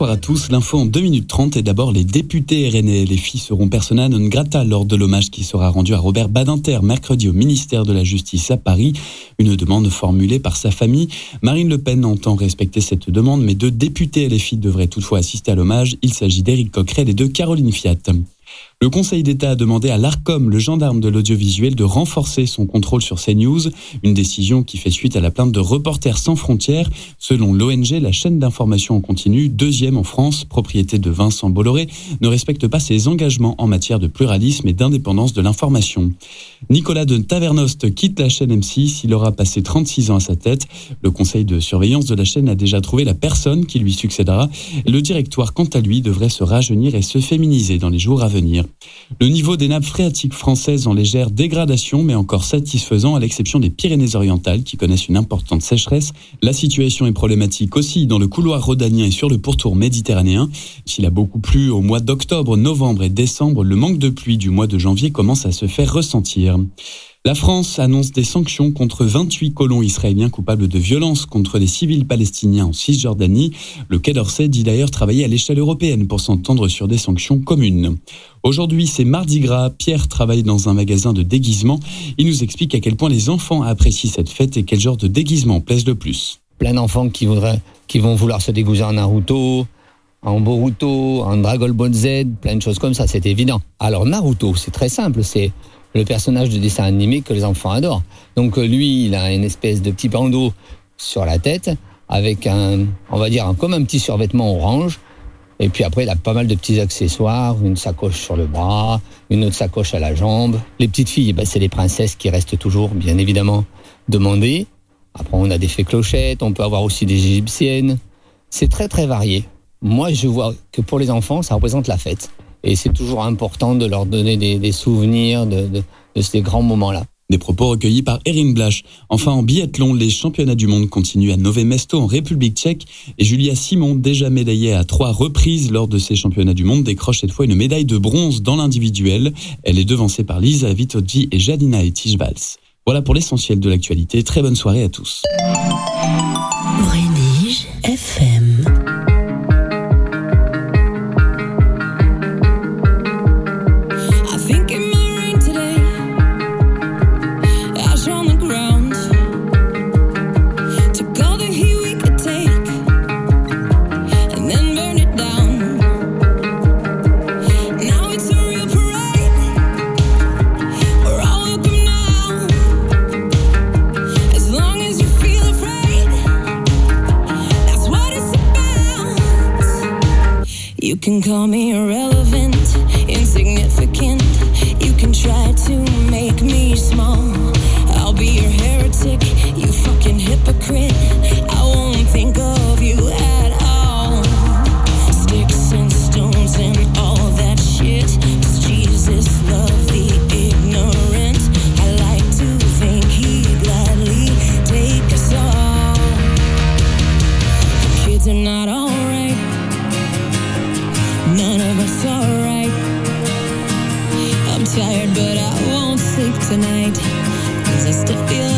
Bonsoir à tous. L'info en 2 minutes 30 et d'abord les députés rennais. Les filles seront persona non grata lors de l'hommage qui sera rendu à Robert Badinter mercredi au ministère de la Justice à Paris. Une demande formulée par sa famille. Marine Le Pen entend respecter cette demande, mais deux députés filles devraient toutefois assister à l'hommage. Il s'agit d'Éric Coquerel et de Caroline Fiat. Le Conseil d'État a demandé à l'ARCOM, le gendarme de l'audiovisuel, de renforcer son contrôle sur CNews, une décision qui fait suite à la plainte de Reporters sans frontières. Selon l'ONG, la chaîne d'information en continu, deuxième en France, propriété de Vincent Bolloré, ne respecte pas ses engagements en matière de pluralisme et d'indépendance de l'information. Nicolas de Tavernost quitte la chaîne M6, il aura passé 36 ans à sa tête. Le conseil de surveillance de la chaîne a déjà trouvé la personne qui lui succédera. Le directoire, quant à lui, devrait se rajeunir et se féminiser dans les jours à venir. Le niveau des nappes phréatiques françaises en légère dégradation, mais encore satisfaisant à l'exception des Pyrénées-Orientales qui connaissent une importante sécheresse. La situation est problématique aussi dans le couloir rhodanien et sur le pourtour méditerranéen. S'il a beaucoup plu au mois d'octobre, novembre et décembre, le manque de pluie du mois de janvier commence à se faire ressentir. La France annonce des sanctions contre 28 colons israéliens coupables de violences contre les civils palestiniens en Cisjordanie. Le Quai d'Orsay dit d'ailleurs travailler à l'échelle européenne pour s'entendre sur des sanctions communes. Aujourd'hui, c'est Mardi Gras. Pierre travaille dans un magasin de déguisement. Il nous explique à quel point les enfants apprécient cette fête et quel genre de déguisement plaise le plus. Plein d'enfants qui, qui vont vouloir se déguiser en Naruto, en Boruto, en Dragon Ball Z, plein de choses comme ça, c'est évident. Alors Naruto, c'est très simple, c'est le personnage de dessin animé que les enfants adorent. Donc euh, lui, il a une espèce de petit bandeau sur la tête avec un, on va dire, comme un petit survêtement orange. Et puis après, il a pas mal de petits accessoires, une sacoche sur le bras, une autre sacoche à la jambe. Les petites filles, ben, c'est les princesses qui restent toujours, bien évidemment, demandées. Après, on a des fées clochettes, on peut avoir aussi des égyptiennes. C'est très très varié. Moi, je vois que pour les enfants, ça représente la fête. Et c'est toujours important de leur donner des, souvenirs de, ces grands moments-là. Des propos recueillis par Erin Blasch. Enfin, en biathlon, les championnats du monde continuent à Nové Mesto en République tchèque et Julia Simon, déjà médaillée à trois reprises lors de ces championnats du monde, décroche cette fois une médaille de bronze dans l'individuel. Elle est devancée par Lisa Vitoggi et Jadina Etijvals. Voilà pour l'essentiel de l'actualité. Très bonne soirée à tous. Can call me a irrelevant, tonight. Cause I still feel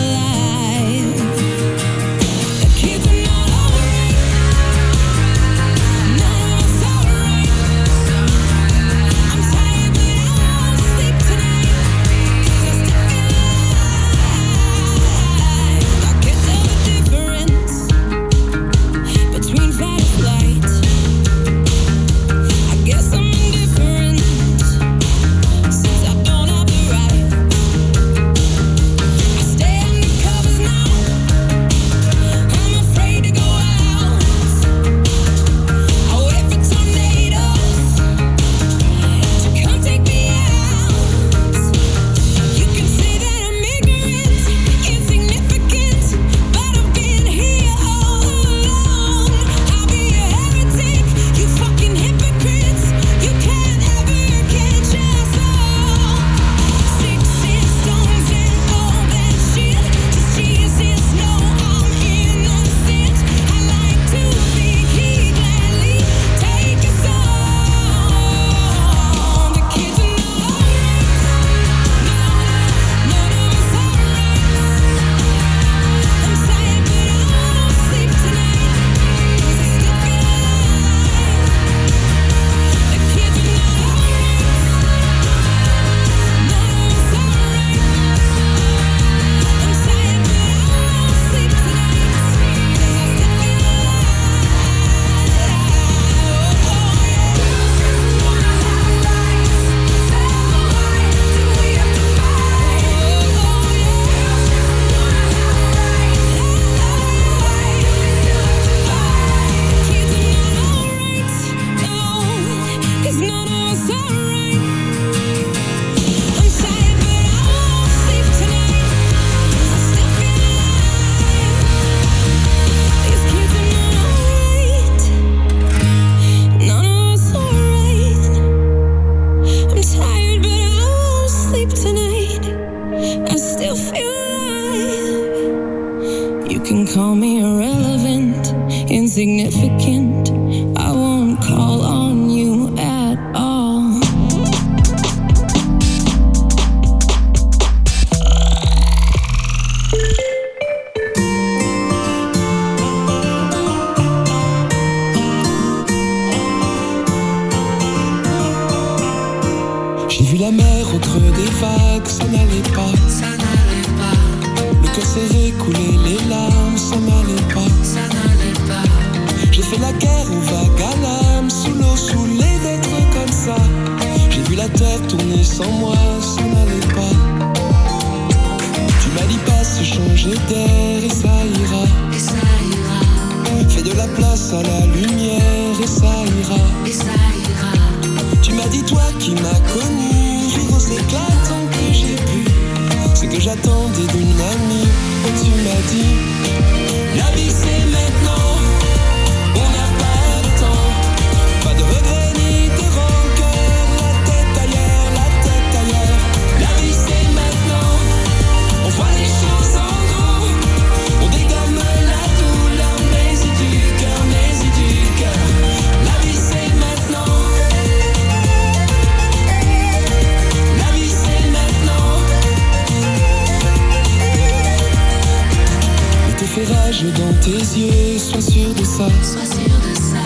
tes yeux, sois sûr de ça. Sois sûr de ça.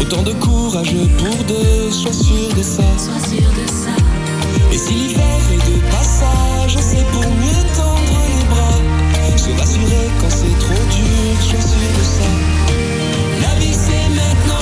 Autant de courage pour deux, sois sûr de ça. Sois sûr de ça. Et si l'hiver est de passage, c'est pour mieux tendre les bras. Se rassurer quand c'est trop dur, sois sûr de ça. La vie c'est maintenant.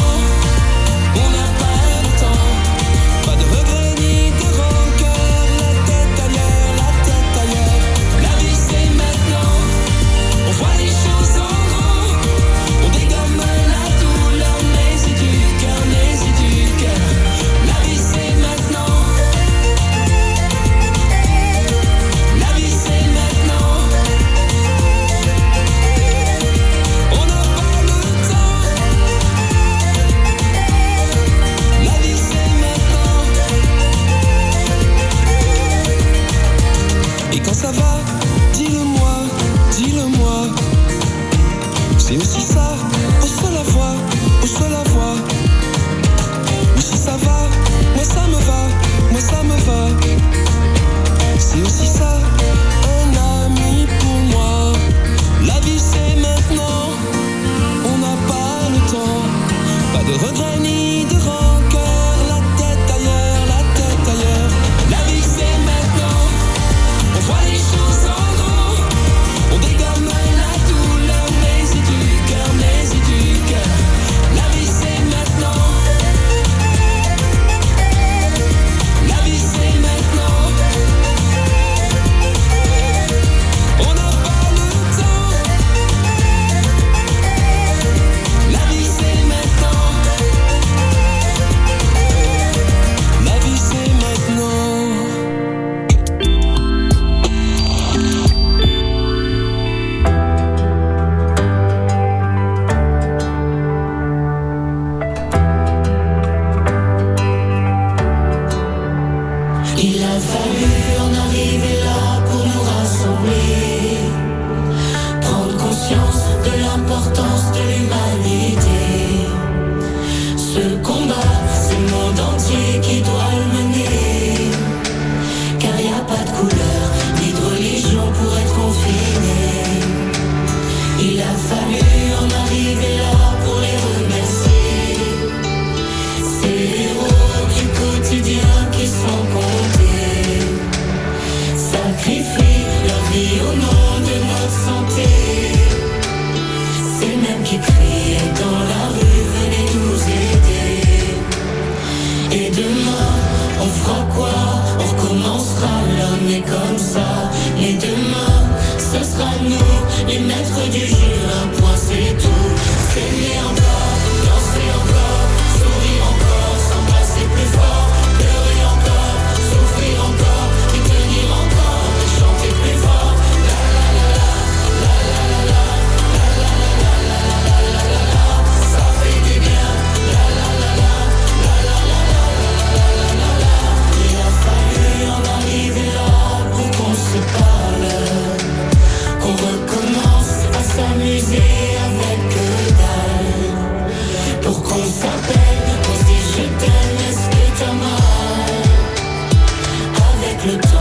You. your.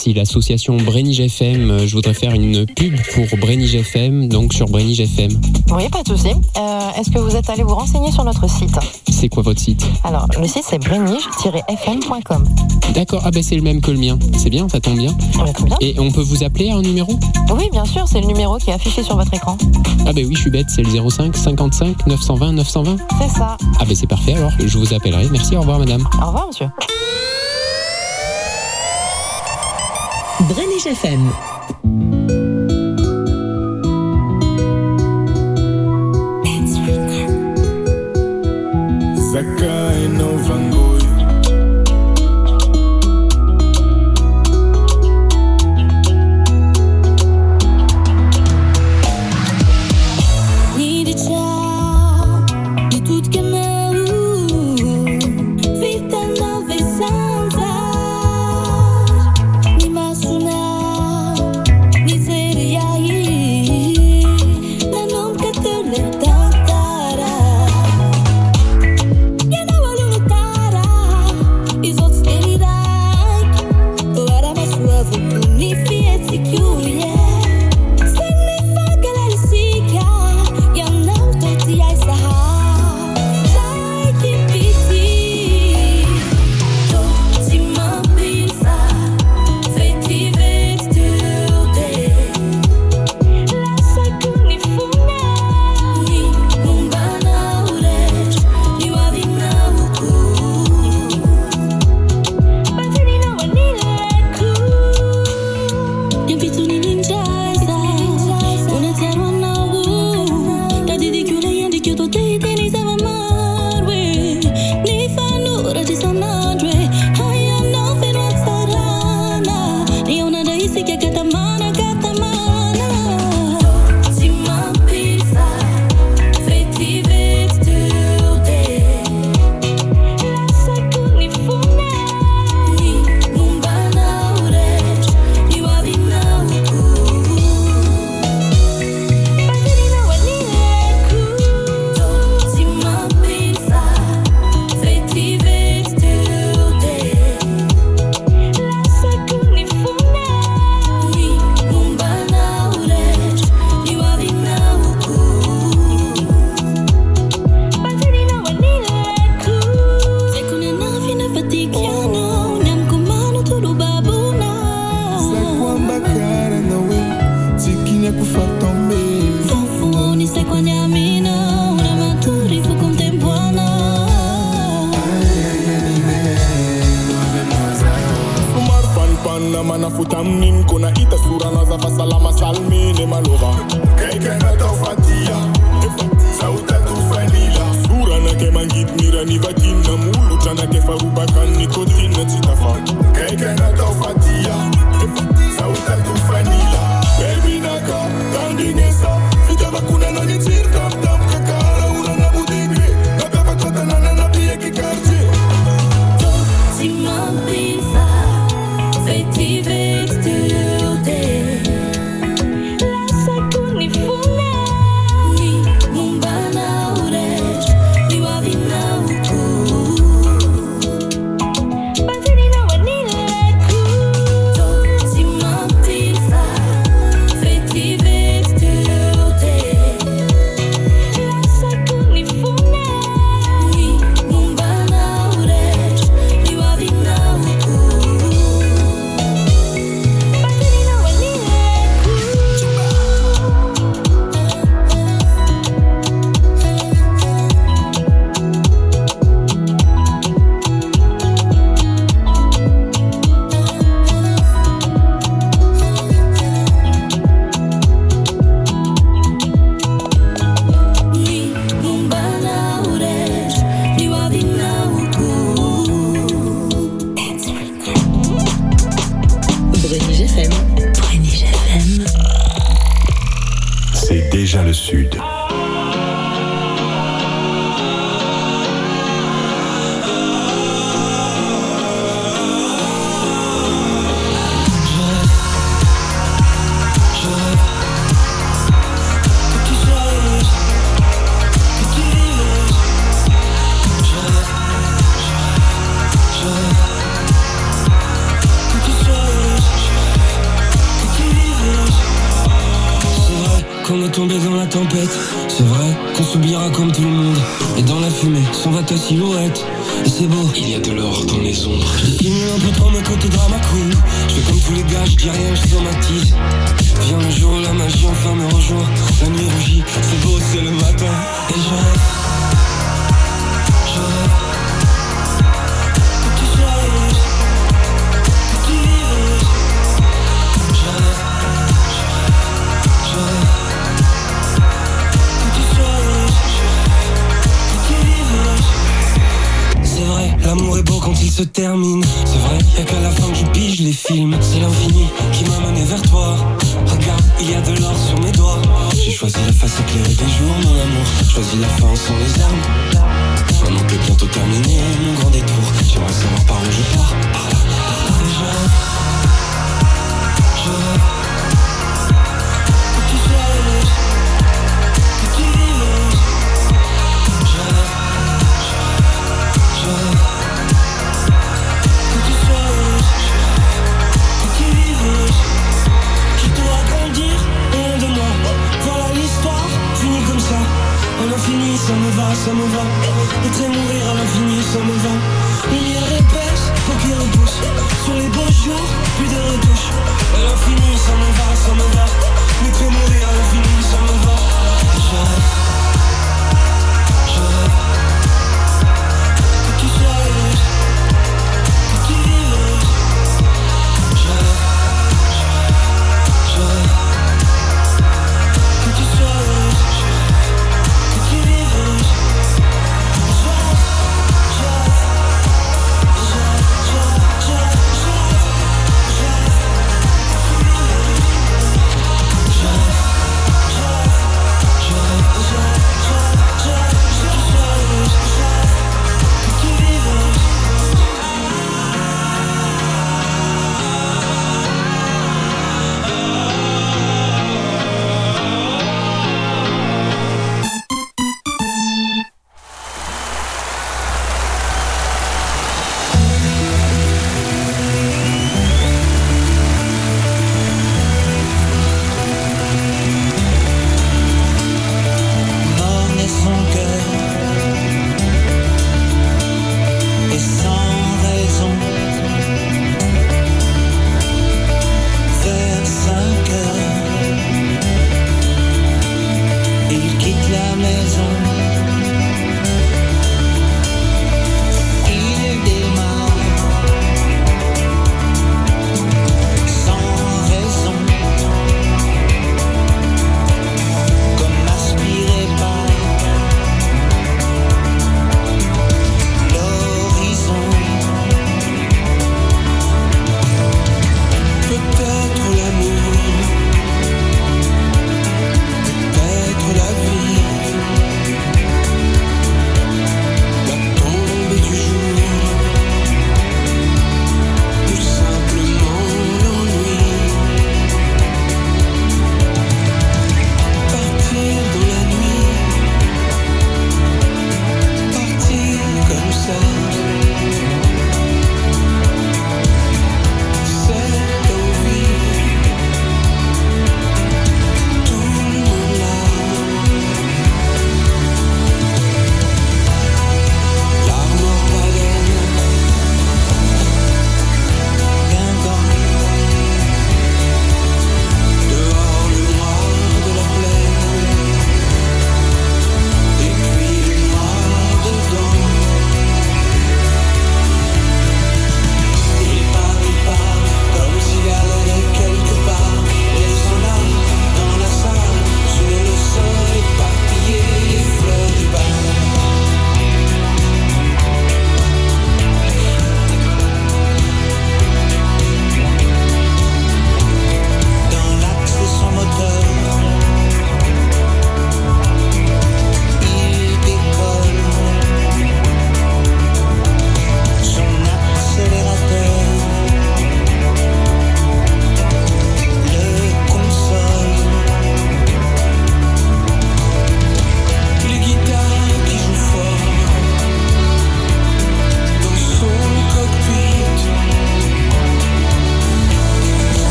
si l'association Brénige FM, je voudrais faire une pub pour Brénige FM, donc sur Brénige FM. Oui, pas de souci. Euh, est-ce que vous êtes allé vous renseigner sur notre site C'est quoi votre site Alors, le site c'est brénige-fm.com. D'accord, ah ben c'est le même que le mien. C'est bien, ça tombe bien. Eh ben, bien. Et on peut vous appeler à un numéro Oui, bien sûr, c'est le numéro qui est affiché sur votre écran. Ah ben oui, je suis bête, c'est le 05 55 920 920. C'est ça. Ah ben c'est parfait alors, je vous appellerai. Merci, au revoir madame. Au revoir monsieur. Bréniche FM.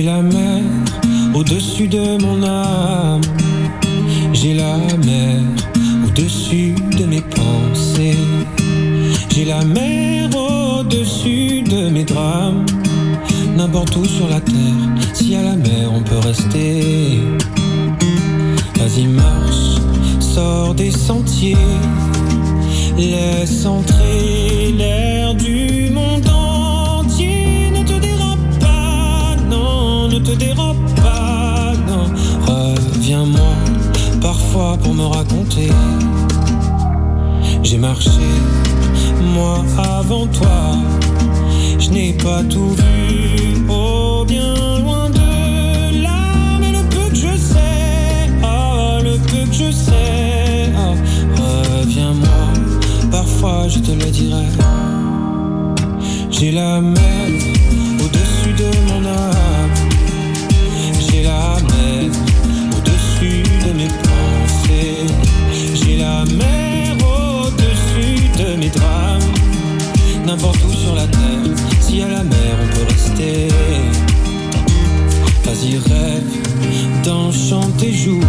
J'ai J'ai marché, moi avant toi. Je n'ai pas tout vu, oh bien loin de là. Mais le peu que je sais, oh le peu que je sais, oh, reviens-moi. Parfois je te le dirai. J'ai la mer N'importe où sur la terre, si à la mer on peut rester. Vas-y, rêve d'enchanter joue.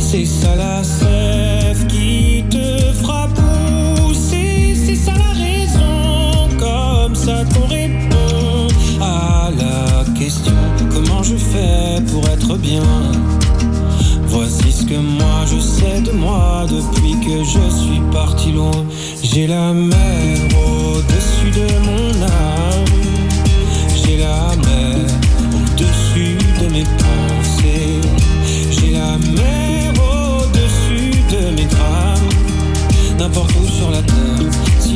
C'est ça la sève qui te fera pousser. C'est ça la raison, comme ça qu'on répond à la question comment je fais pour être bien? Voici ce que moi je sais de moi depuis que je suis parti loin. J'ai la mer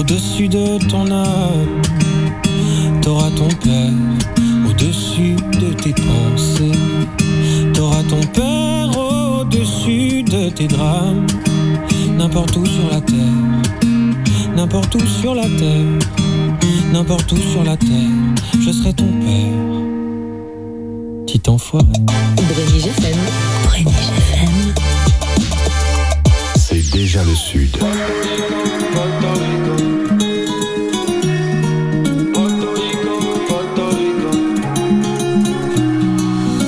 au-dessus de ton âme. T'auras ton père au-dessus de tes pensées. T'auras ton père au-dessus de tes drames. N'importe où sur la terre, n'importe où sur la terre, n'importe où sur la terre, je serai ton père. Petit enfoiré. Brénig FM. Brénig FM. Le.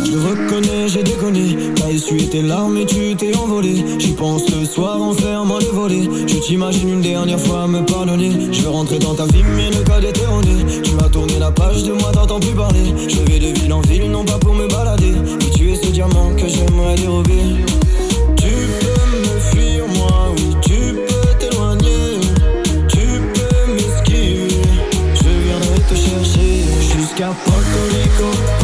Je le reconnais, j'ai déconné. T'as essuyé tes larmes et tu t'es envolé. J'y pense le soir en fermant les volets. Je t'imagine une dernière fois me pardonner. Je veux rentrer dans ta vie, mais le cas déterroné. Tu m'as tourné la page de moi, t'entends plus parler. Je vais de ville en ville, non pas pour me balader. Mais tu es ce diamant que j'aimerais dérober. a Puerto Rico.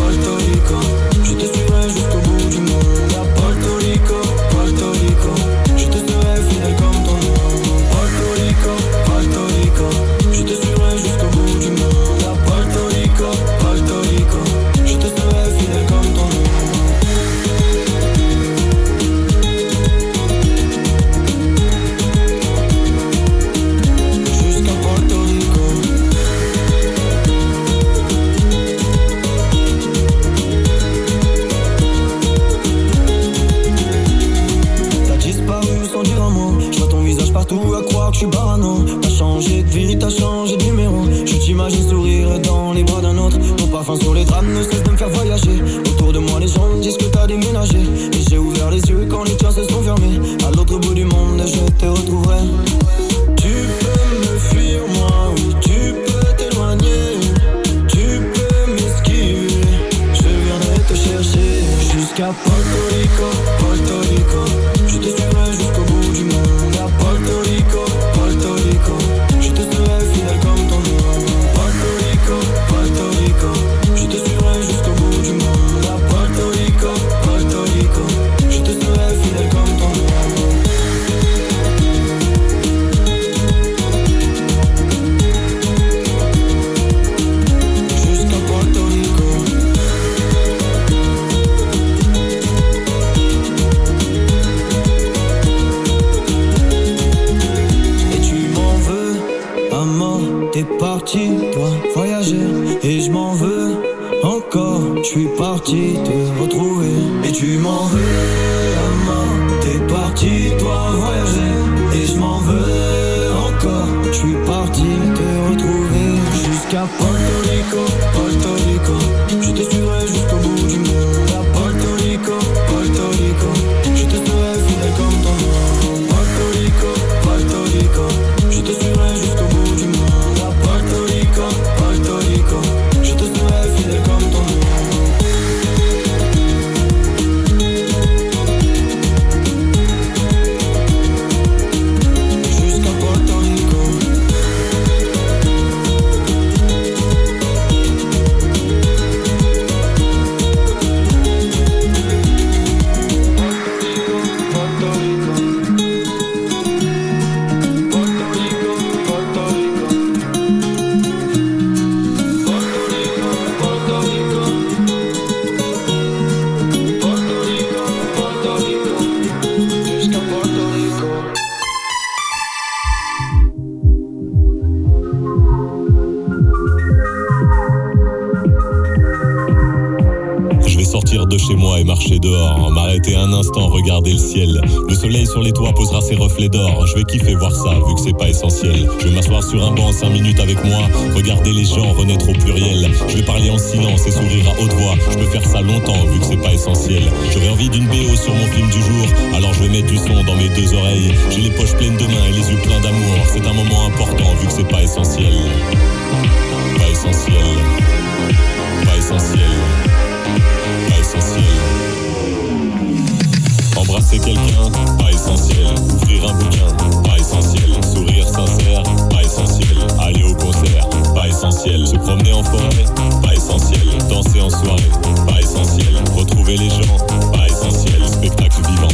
5 minutes avec moi, regarder les gens renaître au pluriel. Je vais parler en silence et sourire à haute voix. Je peux faire ça longtemps, vu que c'est pas essentiel. J'aurais envie d'une BO sur mon film du jour, alors je vais mettre du son dans mes deux oreilles. J'ai les poches pleines de mains et les yeux pleins d'amour. C'est un moment important, vu que c'est pas essentiel. Pas essentiel. Pas essentiel pas essentiel. Embrasser quelqu'un, pas essentiel. Ouvrir un bouquin, pas essentiel. Sourire sincère, pas essentiel. Essentiel. Se promener en forêt, pas essentiel. Danser en soirée, pas essentiel. Retrouver les gens, pas essentiel. Spectacle vivant.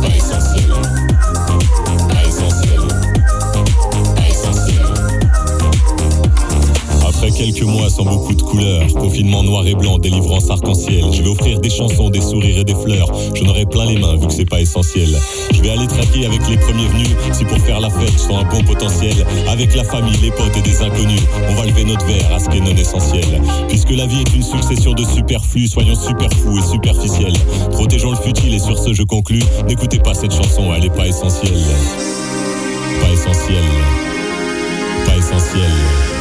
Pas essentiel. Pas essentiel. Pas essentiel. Après quelques mois sans beaucoup de couleurs, confinement noir et blanc, arc-en-ciel. Je vais offrir des chansons, des sourires et des fleurs. J'en aurai plein les mains vu que c'est pas essentiel. Je vais aller traquer avec les premiers venus. Si pour faire la fête, je un bon potentiel. Avec la famille, les potes et des inconnus, on va lever notre verre à ce qui est non essentiel. Puisque la vie est une succession de superflus, soyons super fous et superficiels. Protégeons le futile et sur ce je conclus. N'écoutez pas cette chanson, elle est pas essentielle. Pas essentielle. Pas essentielle.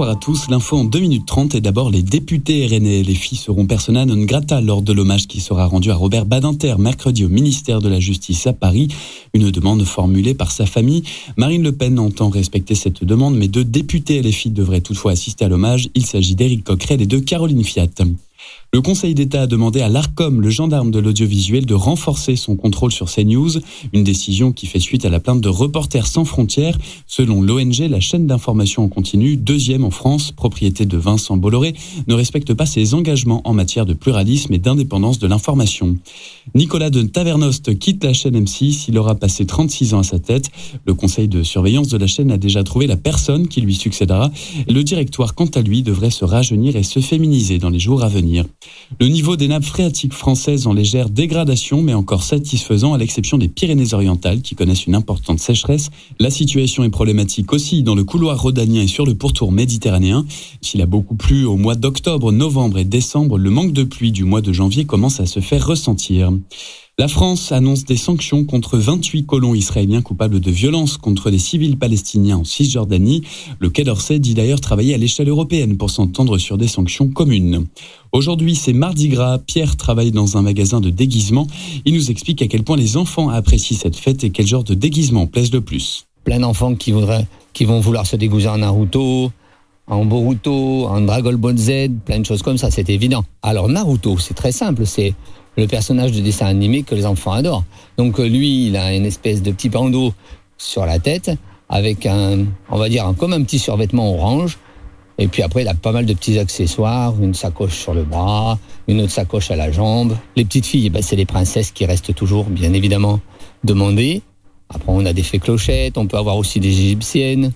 Bonsoir à tous. L'info en 2 minutes 30 et d'abord les députés RNA. Les filles seront persona non grata lors de l'hommage qui sera rendu à Robert Badinter mercredi au ministère de la Justice à Paris. Une demande formulée par sa famille. Marine Le Pen entend respecter cette demande, mais deux députés filles devraient toutefois assister à l'hommage. Il s'agit d'Éric Coquerel et de Caroline Fiat. Le Conseil d'État a demandé à l'ARCOM, le gendarme de l'audiovisuel, de renforcer son contrôle sur CNews, une décision qui fait suite à la plainte de Reporters sans frontières. Selon l'ONG, la chaîne d'information en continu, deuxième en France, propriété de Vincent Bolloré, ne respecte pas ses engagements en matière de pluralisme et d'indépendance de l'information. Nicolas de Tavernost quitte la chaîne M6, il aura passé 36 ans à sa tête. Le conseil de surveillance de la chaîne a déjà trouvé la personne qui lui succédera. Le directoire, quant à lui, devrait se rajeunir et se féminiser dans les jours à venir. Le niveau des nappes phréatiques françaises en légère dégradation, mais encore satisfaisant à l'exception des Pyrénées-Orientales qui connaissent une importante sécheresse. La situation est problématique aussi dans le couloir rhodanien et sur le pourtour méditerranéen. S'il a beaucoup plu au mois d'octobre, novembre et décembre, le manque de pluie du mois de janvier commence à se faire ressentir. La France annonce des sanctions contre 28 colons israéliens coupables de violences contre des civils palestiniens en Cisjordanie. Le Quai d'Orsay dit d'ailleurs travailler à l'échelle européenne pour s'entendre sur des sanctions communes. Aujourd'hui, c'est Mardi Gras. Pierre travaille dans un magasin de déguisement. Il nous explique à quel point les enfants apprécient cette fête et quel genre de déguisement plaise le plus. Plein d'enfants qui qui vont vouloir se déguiser en Naruto, en Boruto, en Dragon Ball Z, plein de choses comme ça, c'est évident. Alors Naruto, c'est très simple, c'est le personnage de dessin animé que les enfants adorent. Donc euh, lui, il a une espèce de petit bandeau sur la tête avec un, on va dire, comme un petit survêtement orange. Et puis après, il a pas mal de petits accessoires, une sacoche sur le bras, une autre sacoche à la jambe. Les petites filles, eh ben, c'est les princesses qui restent toujours, bien évidemment, demandées. Après, on a des fées clochettes, on peut avoir aussi des égyptiennes.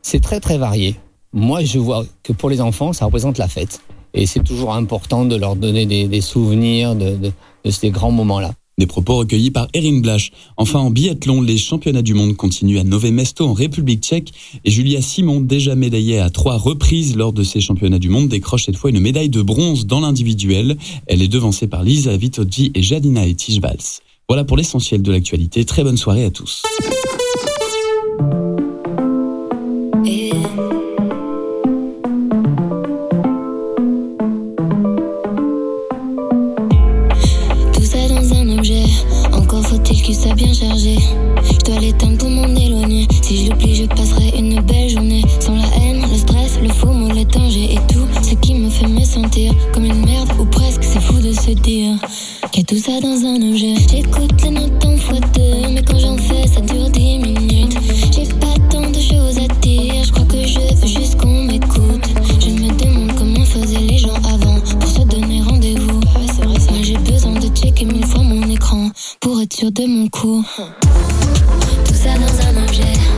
C'est très très varié. Moi, je vois que pour les enfants, ça représente la fête. Et c'est toujours important de leur donner des, souvenirs de, ces grands moments-là. Des propos recueillis par Erin Blasch. Enfin, en biathlon, les championnats du monde continuent à Nové Mesto en République tchèque et Julia Simon, déjà médaillée à trois reprises lors de ces championnats du monde, décroche cette fois une médaille de bronze dans l'individuel. Elle est devancée par Lisa Vitodji et Jadina Etijvals. Voilà pour l'essentiel de l'actualité. Très bonne soirée à tous. Tout ça dans un objet. J'écoute les notes en fois deux, mais quand j'en fais, ça dure dix minutes. J'ai pas tant de choses à dire, je crois que je veux juste qu'on m'écoute. Je me demande comment faisaient les gens avant pour se donner rendez-vous. Moi j'ai besoin de checker mille fois mon écran pour être sûr de mon coup. Tout ça dans un objet.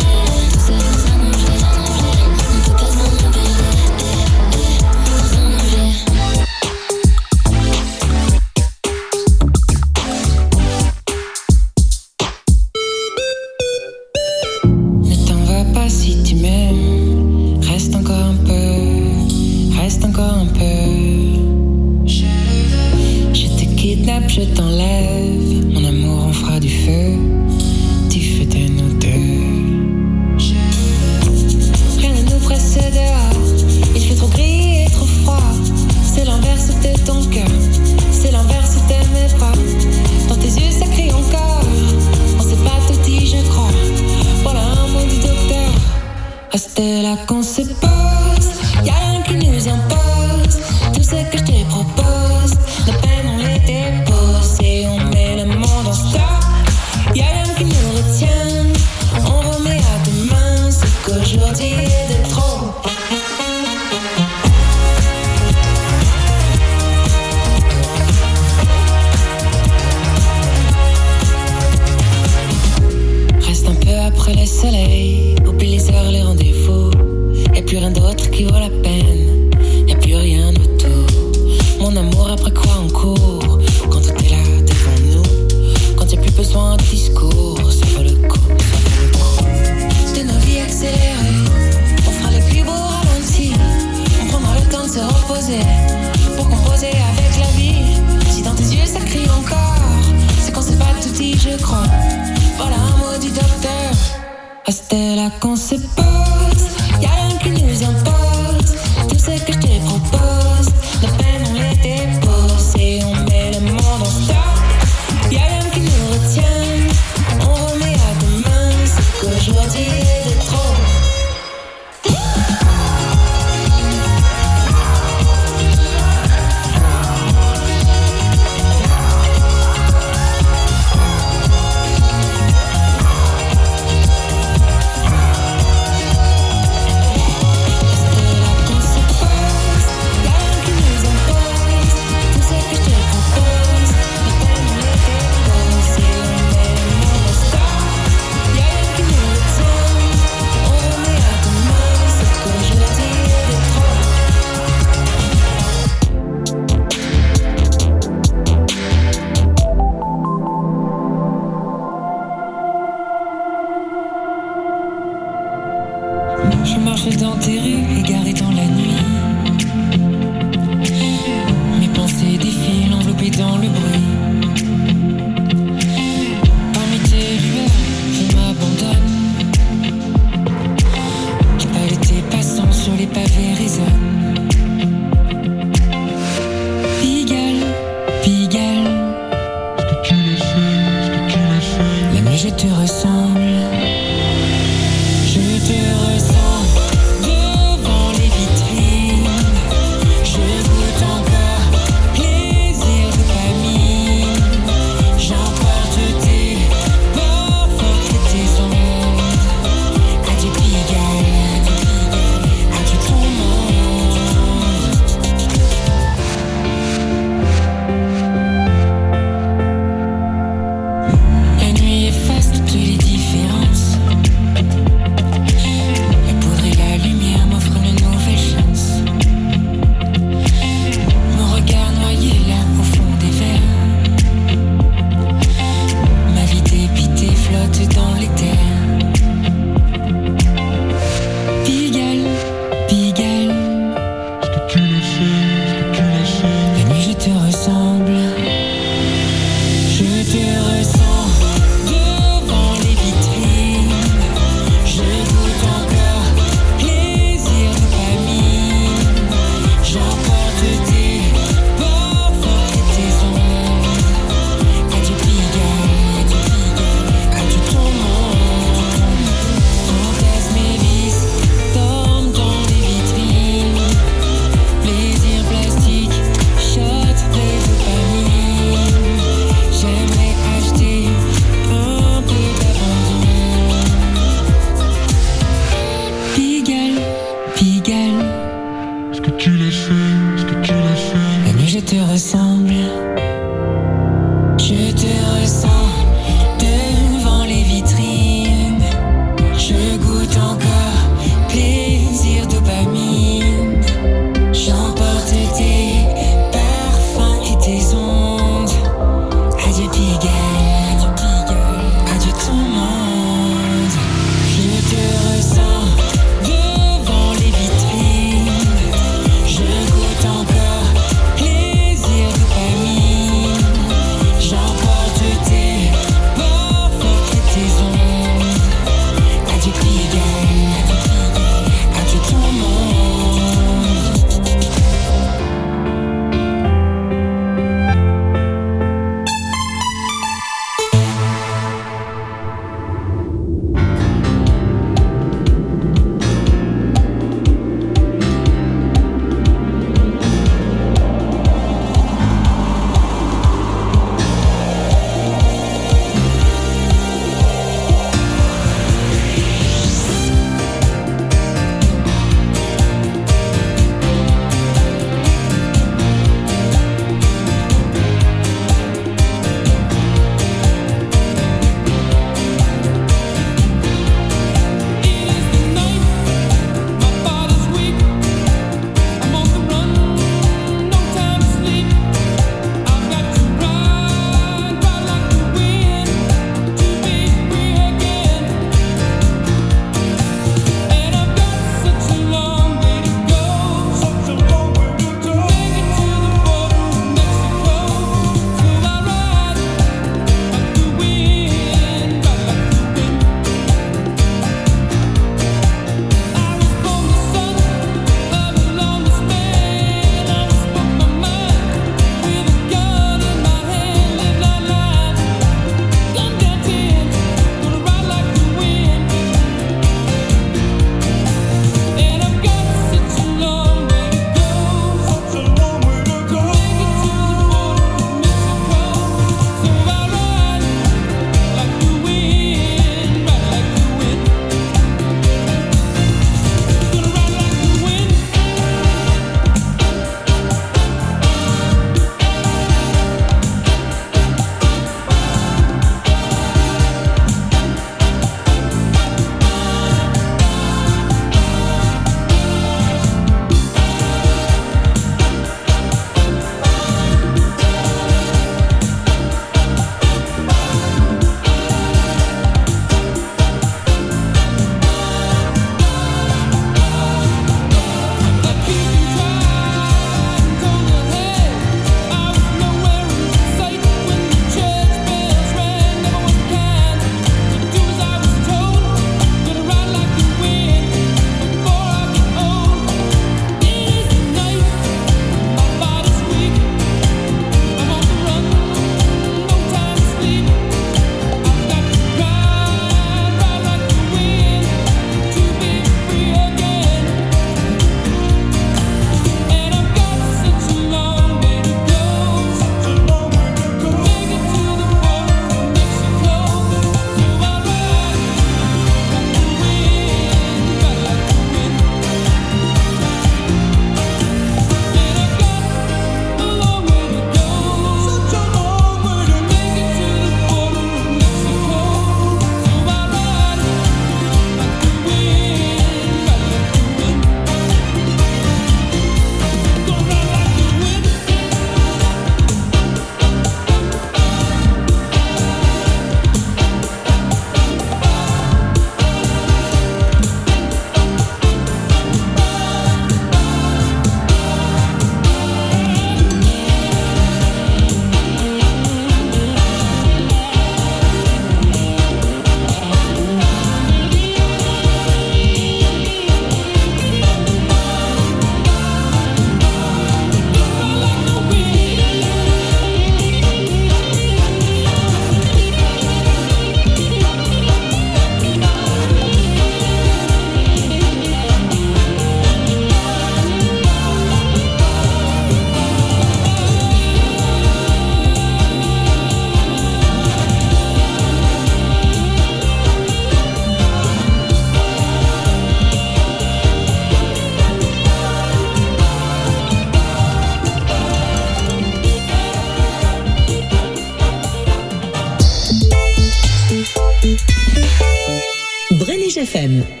FM.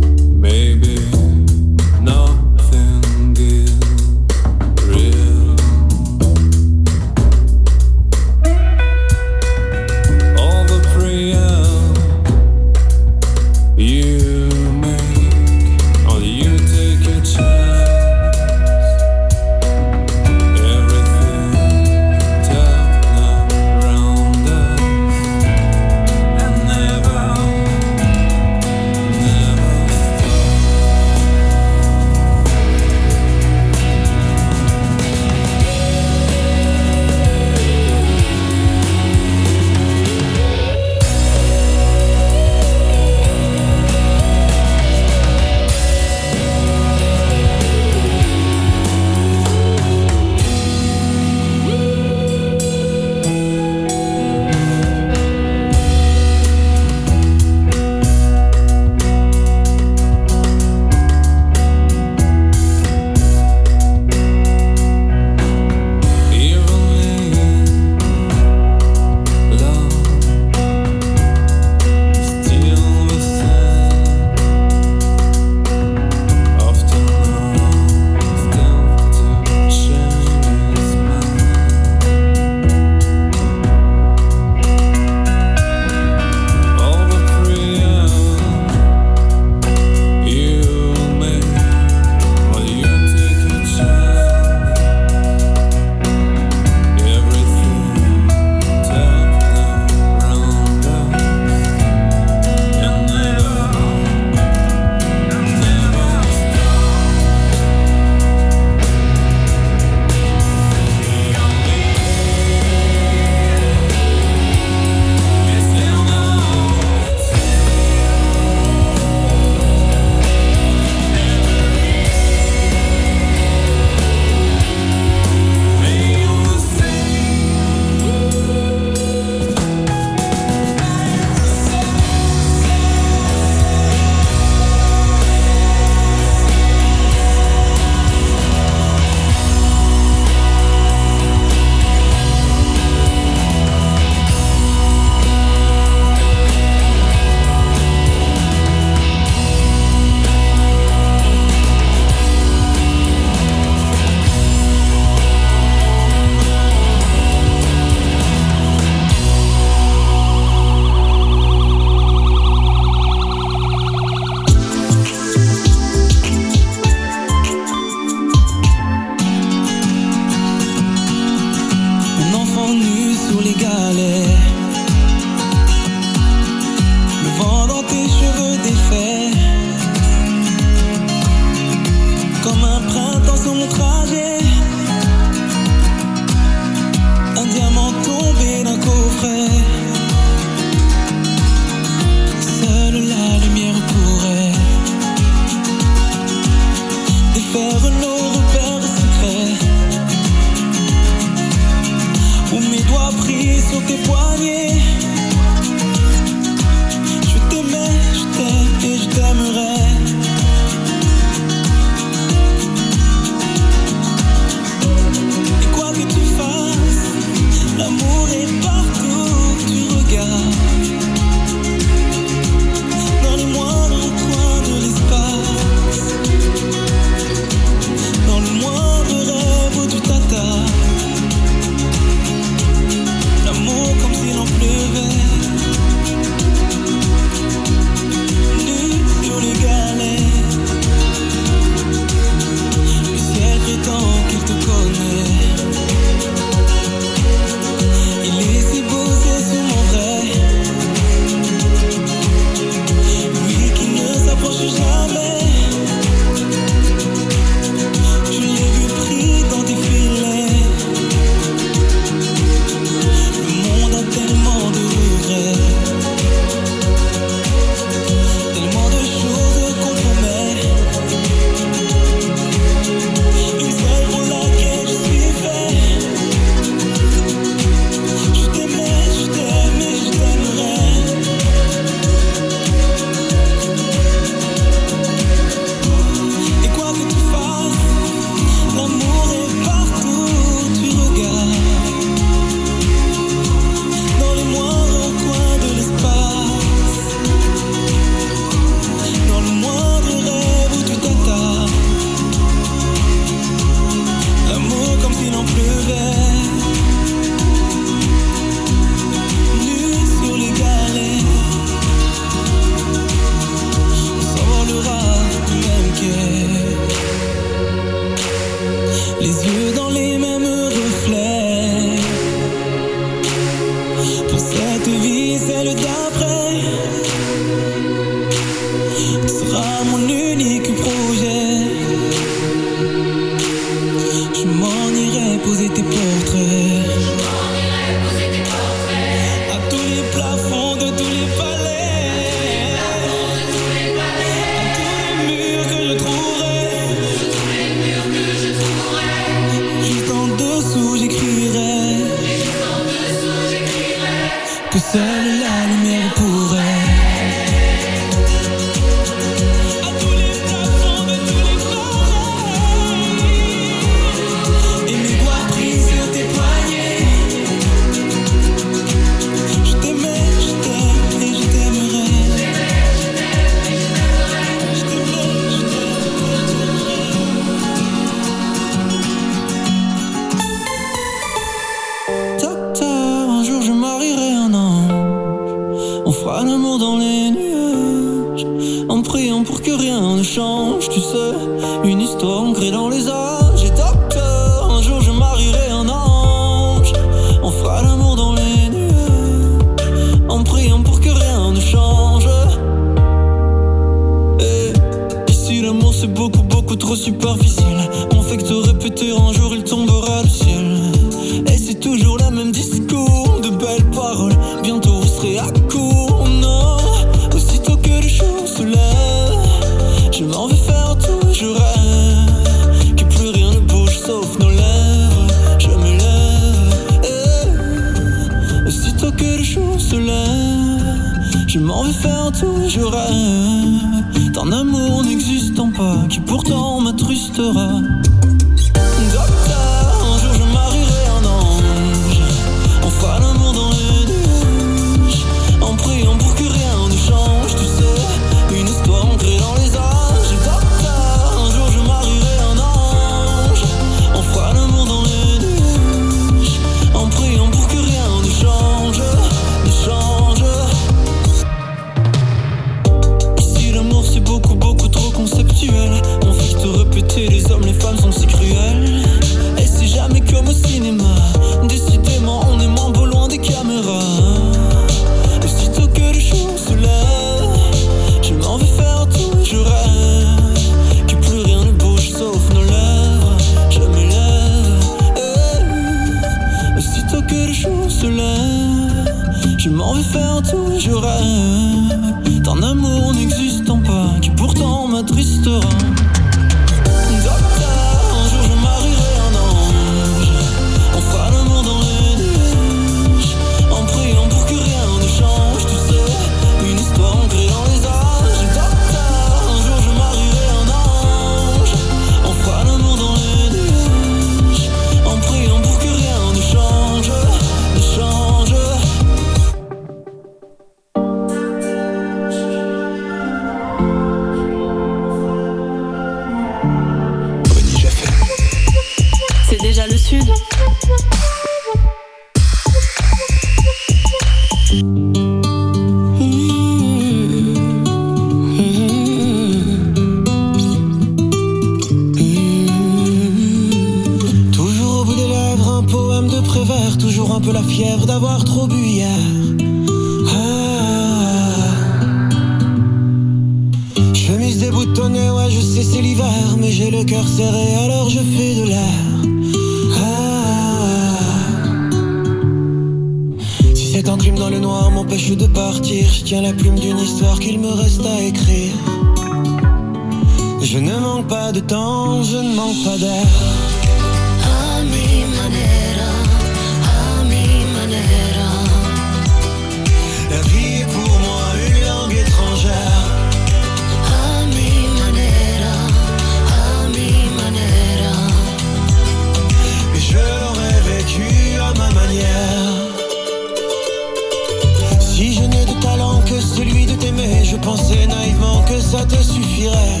Et je pensais naïvement que ça te suffirait.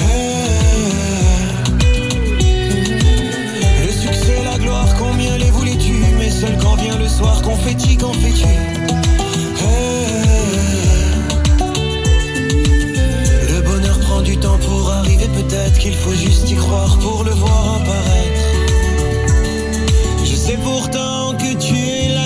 Eh. Le succès, la gloire, combien les voulais-tu? Mais seul quand vient le soir, confetti, qu'en fais-tu. Le bonheur prend du temps pour arriver, peut-être qu'il faut juste y croire pour le voir apparaître. Je sais pourtant que tu es là.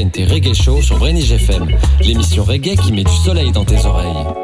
Kikaliente Reggae Show sur Brenige FM, l'émission reggae qui met du soleil dans tes oreilles.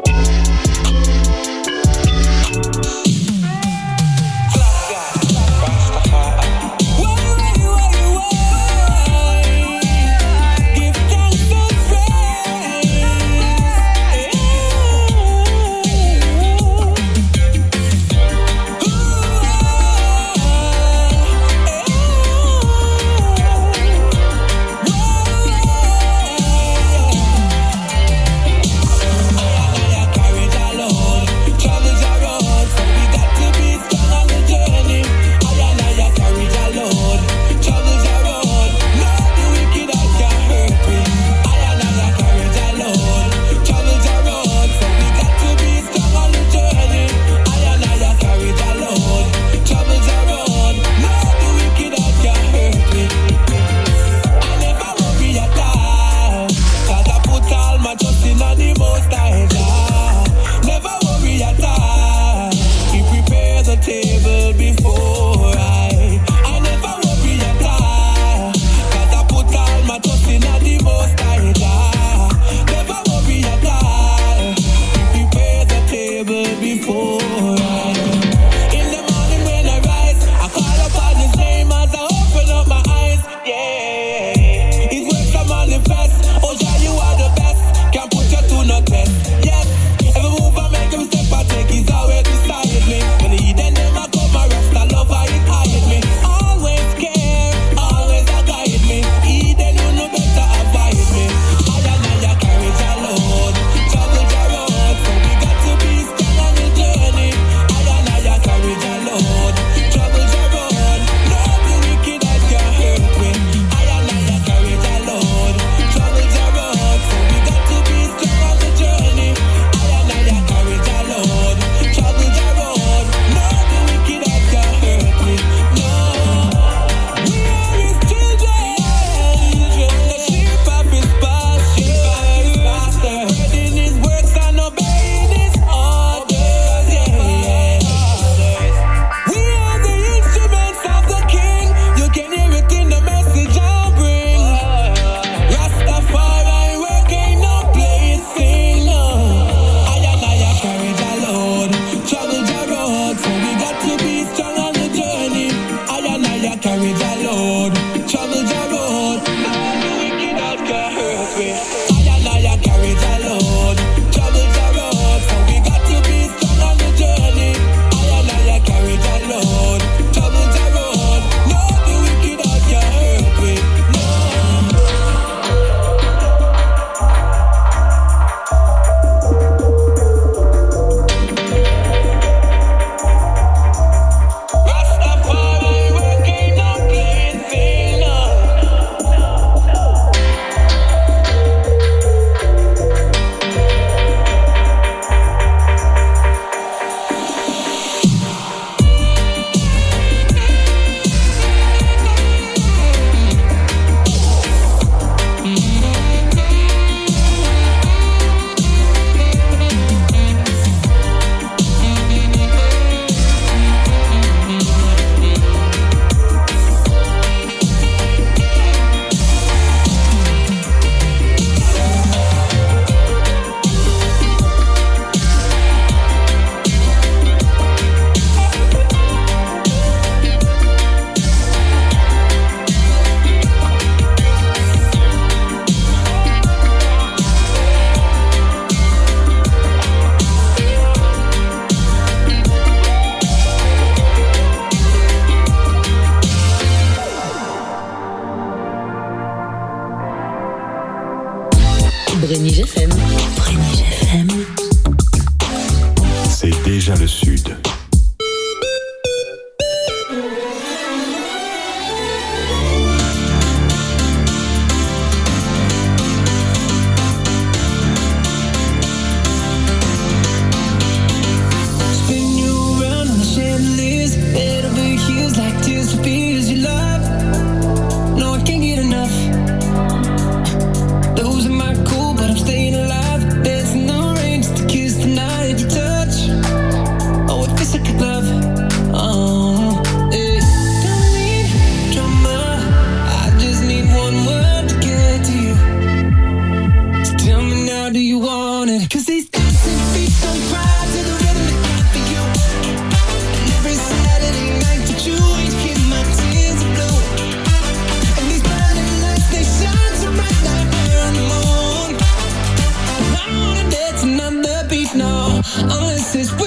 pieces.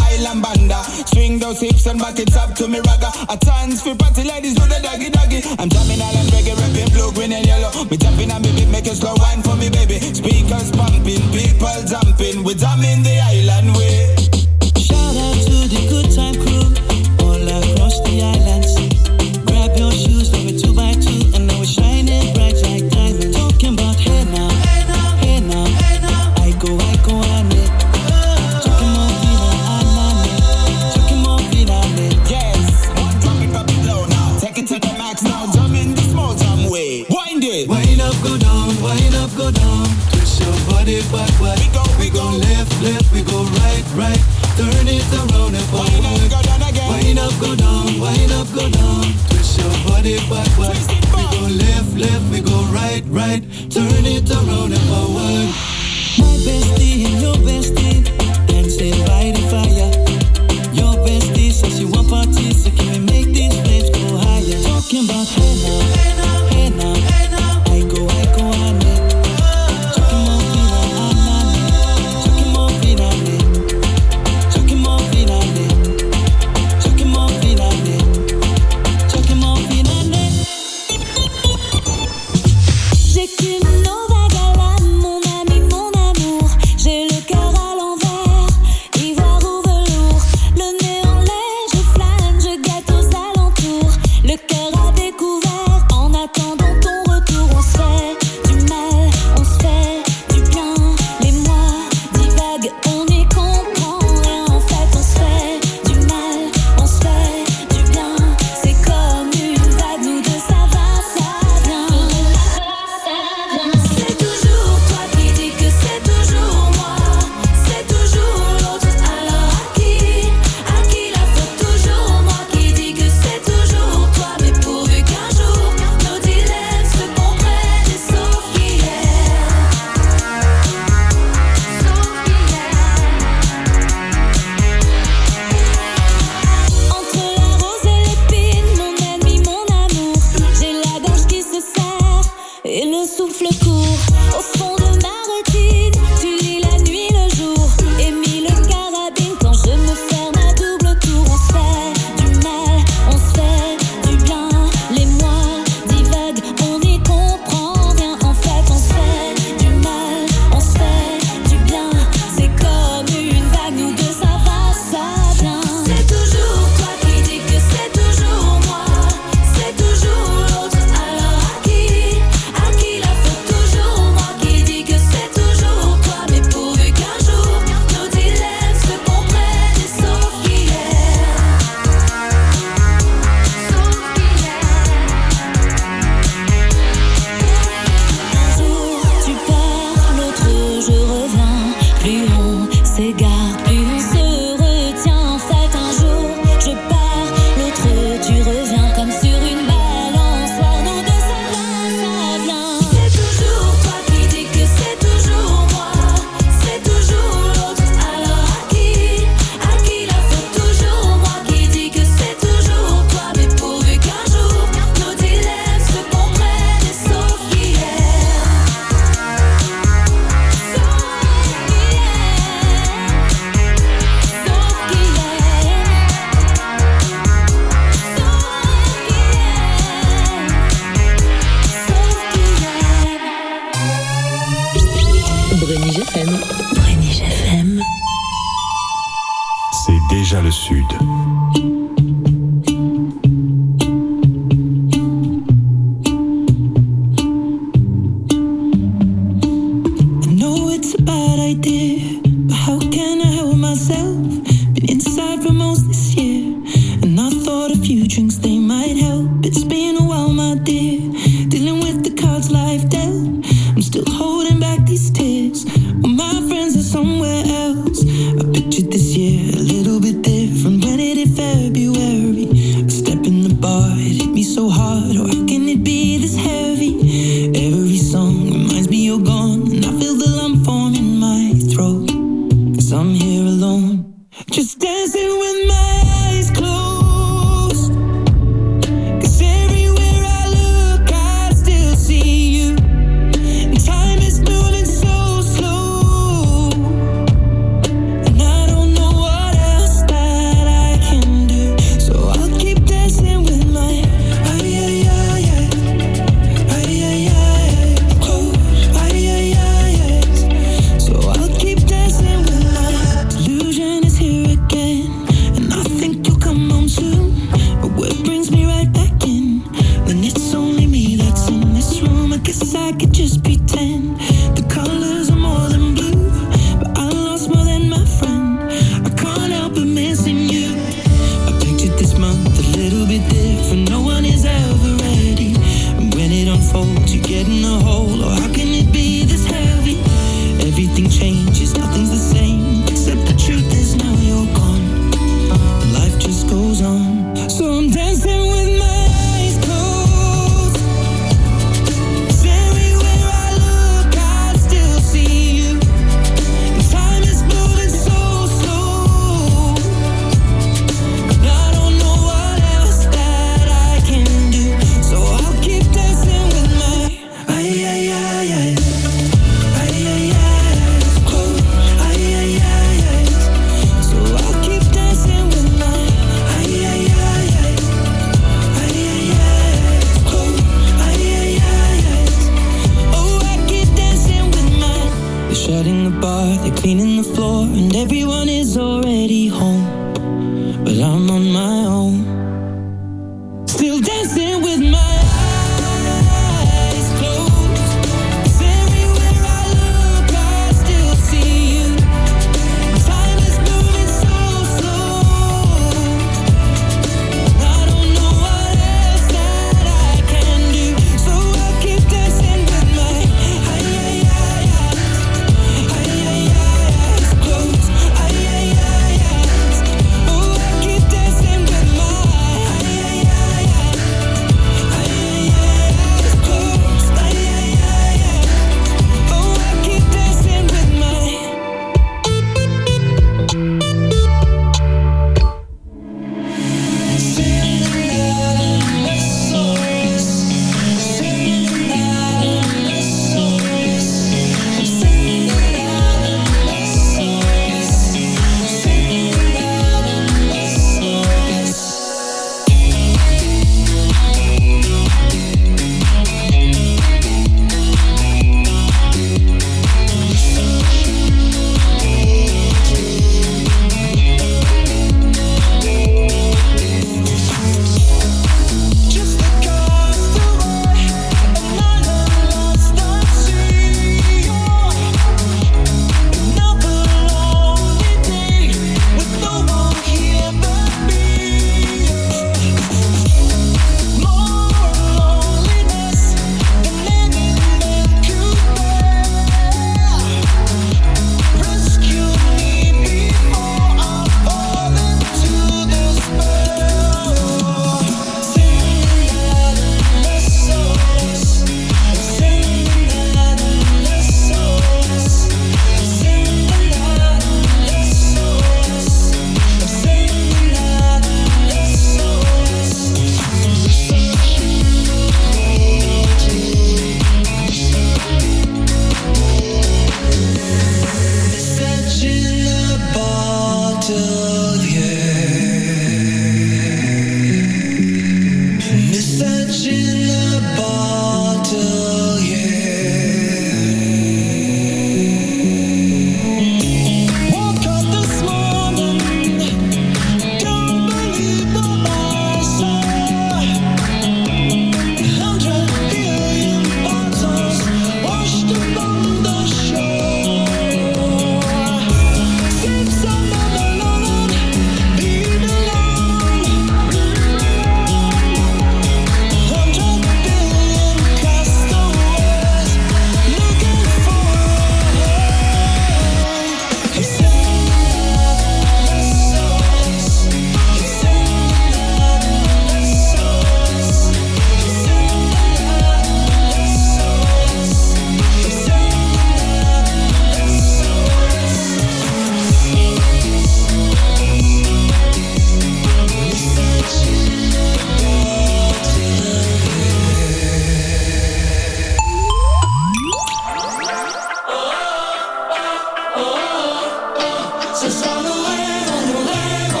house hips and back it up to me ragga. A tons for party ladies do the doggy doggy. I'm jamming island reggae, rapping blue, green and yellow. Me jumping and baby, make a slow wine for me baby. Speakers pumping, people jumping. We jamming the island way.